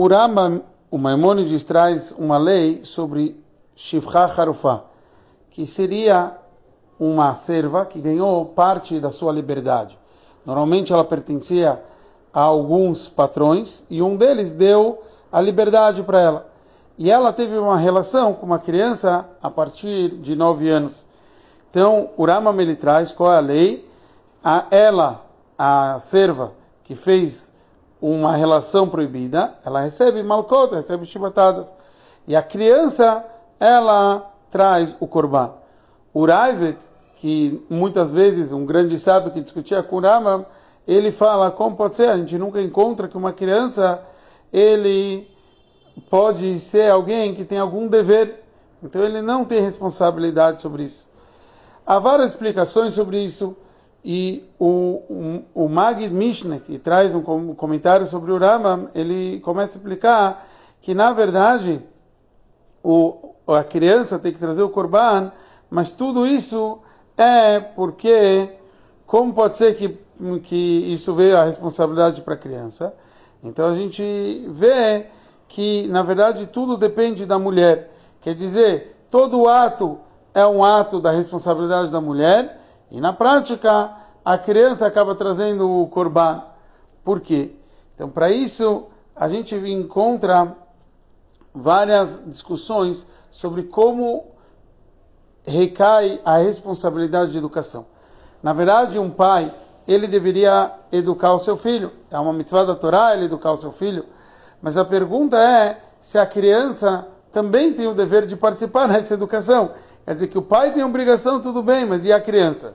O o Maimonides, traz uma lei sobre Shivcha Harufá, que seria uma serva que ganhou parte da sua liberdade. Normalmente ela pertencia a alguns patrões e um deles deu a liberdade para ela. E ela teve uma relação com uma criança a partir de nove anos. Então, o ele traz qual é a lei? A ela, a serva que fez uma relação proibida, ela recebe malcota, recebe chibatadas. E a criança, ela traz o korban. O Raivet, que muitas vezes um grande sábio que discutia com o ele fala, como pode ser? A gente nunca encontra que uma criança, ele pode ser alguém que tem algum dever. Então ele não tem responsabilidade sobre isso. Há várias explicações sobre isso. E o, o, o Magid Mishneh, que traz um comentário sobre o Rambam, ele começa a explicar que, na verdade, o, a criança tem que trazer o Korban, mas tudo isso é porque, como pode ser que, que isso veio a responsabilidade para a criança? Então a gente vê que, na verdade, tudo depende da mulher. Quer dizer, todo ato é um ato da responsabilidade da mulher, e na prática, a criança acaba trazendo o korban. Por quê? Então, para isso, a gente encontra várias discussões sobre como recai a responsabilidade de educação. Na verdade, um pai, ele deveria educar o seu filho. É uma mitzvah da Torá ele educar o seu filho. Mas a pergunta é se a criança também tem o dever de participar nessa educação. Quer dizer que o pai tem obrigação, tudo bem, mas e a criança?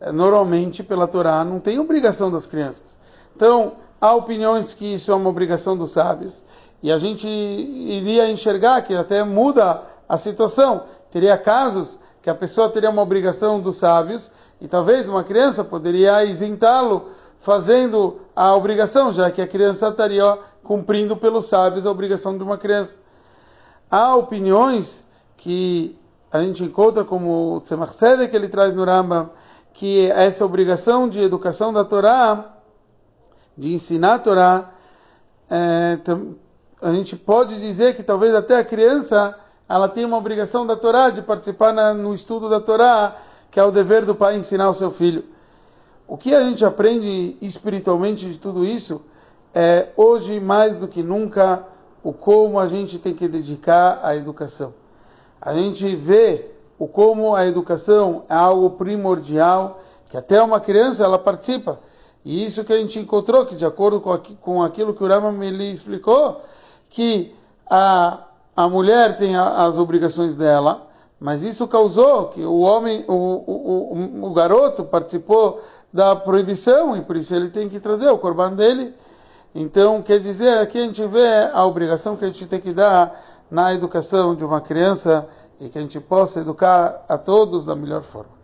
É, normalmente, pela Torá, não tem obrigação das crianças. Então, há opiniões que isso é uma obrigação dos sábios. E a gente iria enxergar que até muda a situação. Teria casos que a pessoa teria uma obrigação dos sábios e talvez uma criança poderia isentá-lo fazendo a obrigação, já que a criança estaria cumprindo pelos sábios a obrigação de uma criança. Há opiniões que a gente encontra como o Tzemach que ele traz no Rambam, que essa obrigação de educação da Torá, de ensinar a Torá, é, a gente pode dizer que talvez até a criança ela tem uma obrigação da Torá de participar na, no estudo da Torá, que é o dever do pai ensinar o seu filho. O que a gente aprende espiritualmente de tudo isso é hoje mais do que nunca o como a gente tem que dedicar à educação. A gente vê o como a educação é algo primordial, que até uma criança ela participa. E isso que a gente encontrou, que de acordo com aquilo que o Rama me explicou, que a, a mulher tem as obrigações dela, mas isso causou que o homem, o, o, o, o garoto participou da proibição e por isso ele tem que trazer o corban dele. Então, quer dizer, aqui a gente vê a obrigação que a gente tem que dar na educação de uma criança e que a gente possa educar a todos da melhor forma.